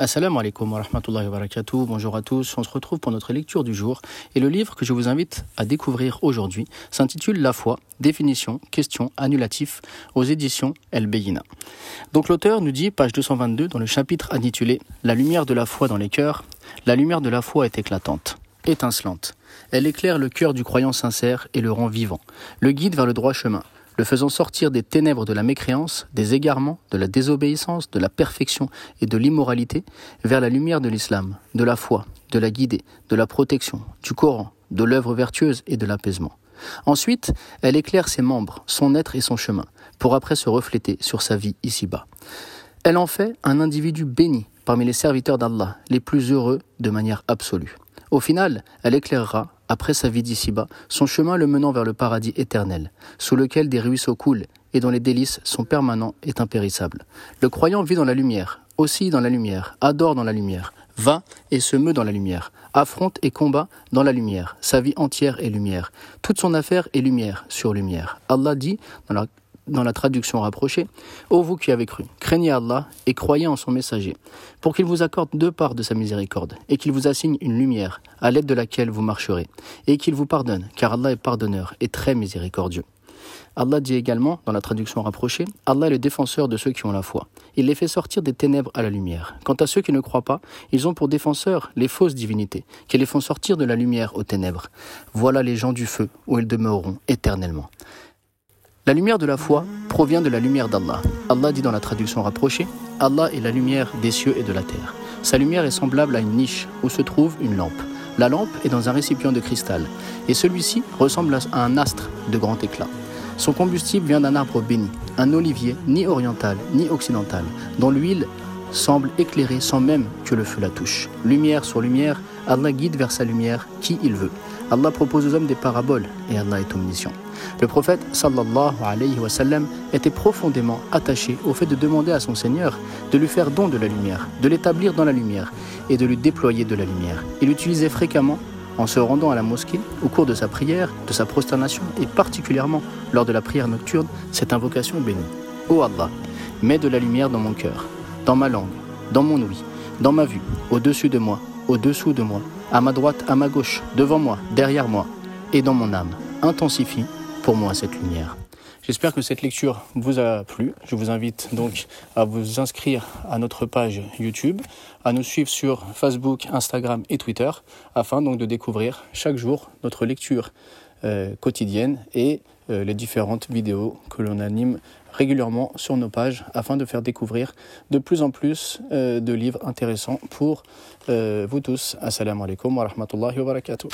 Assalamu alaikum wa rahmatullahi wa barakatuh. Bonjour à tous. On se retrouve pour notre lecture du jour. Et le livre que je vous invite à découvrir aujourd'hui s'intitule La foi, définition, question, annulatif aux éditions El Beyina. Donc l'auteur nous dit, page 222, dans le chapitre intitulé La lumière de la foi dans les cœurs, la lumière de la foi est éclatante, étincelante. Elle éclaire le cœur du croyant sincère et le rend vivant, le guide vers le droit chemin le faisant sortir des ténèbres de la mécréance, des égarements, de la désobéissance, de la perfection et de l'immoralité, vers la lumière de l'islam, de la foi, de la guidée, de la protection, du Coran, de l'œuvre vertueuse et de l'apaisement. Ensuite, elle éclaire ses membres, son être et son chemin, pour après se refléter sur sa vie ici-bas. Elle en fait un individu béni parmi les serviteurs d'Allah, les plus heureux de manière absolue. Au final, elle éclairera, après sa vie d'ici-bas, son chemin le menant vers le paradis éternel, sous lequel des ruisseaux coulent et dont les délices sont permanents et impérissables. Le croyant vit dans la lumière, aussi dans la lumière, adore dans la lumière, va et se meut dans la lumière, affronte et combat dans la lumière. Sa vie entière est lumière. Toute son affaire est lumière sur lumière. Allah dit dans la dans la traduction rapprochée, Ô vous qui avez cru, craignez Allah et croyez en son messager, pour qu'il vous accorde deux parts de sa miséricorde, et qu'il vous assigne une lumière, à l'aide de laquelle vous marcherez, et qu'il vous pardonne, car Allah est pardonneur et très miséricordieux. Allah dit également, dans la traduction rapprochée, Allah est le défenseur de ceux qui ont la foi. Il les fait sortir des ténèbres à la lumière. Quant à ceux qui ne croient pas, ils ont pour défenseurs les fausses divinités, qui les font sortir de la lumière aux ténèbres. Voilà les gens du feu, où ils demeureront éternellement. La lumière de la foi provient de la lumière d'Allah. Allah dit dans la traduction rapprochée Allah est la lumière des cieux et de la terre. Sa lumière est semblable à une niche où se trouve une lampe. La lampe est dans un récipient de cristal et celui-ci ressemble à un astre de grand éclat. Son combustible vient d'un arbre béni, un olivier ni oriental ni occidental, dont l'huile semble éclairer sans même que le feu la touche. Lumière sur lumière, Allah guide vers sa lumière qui il veut. Allah propose aux hommes des paraboles et Allah est omniscient. Le prophète sallallahu alayhi wa sallam était profondément attaché au fait de demander à son Seigneur de lui faire don de la lumière, de l'établir dans la lumière et de lui déployer de la lumière. Il utilisait fréquemment en se rendant à la mosquée au cours de sa prière, de sa prosternation et particulièrement lors de la prière nocturne, cette invocation bénie. Ô Allah, mets de la lumière dans mon cœur, dans ma langue, dans mon ouïe, dans ma vue, au-dessus de moi, au-dessous de moi, à ma droite, à ma gauche, devant moi, derrière moi et dans mon âme. Intensifie pour moi cette lumière. J'espère que cette lecture vous a plu. Je vous invite donc à vous inscrire à notre page YouTube, à nous suivre sur Facebook, Instagram et Twitter, afin donc de découvrir chaque jour notre lecture euh, quotidienne et les différentes vidéos que l'on anime régulièrement sur nos pages afin de faire découvrir de plus en plus euh, de livres intéressants pour vous tous. Assalamu alaikum wa rahmatullahi wa barakatuh.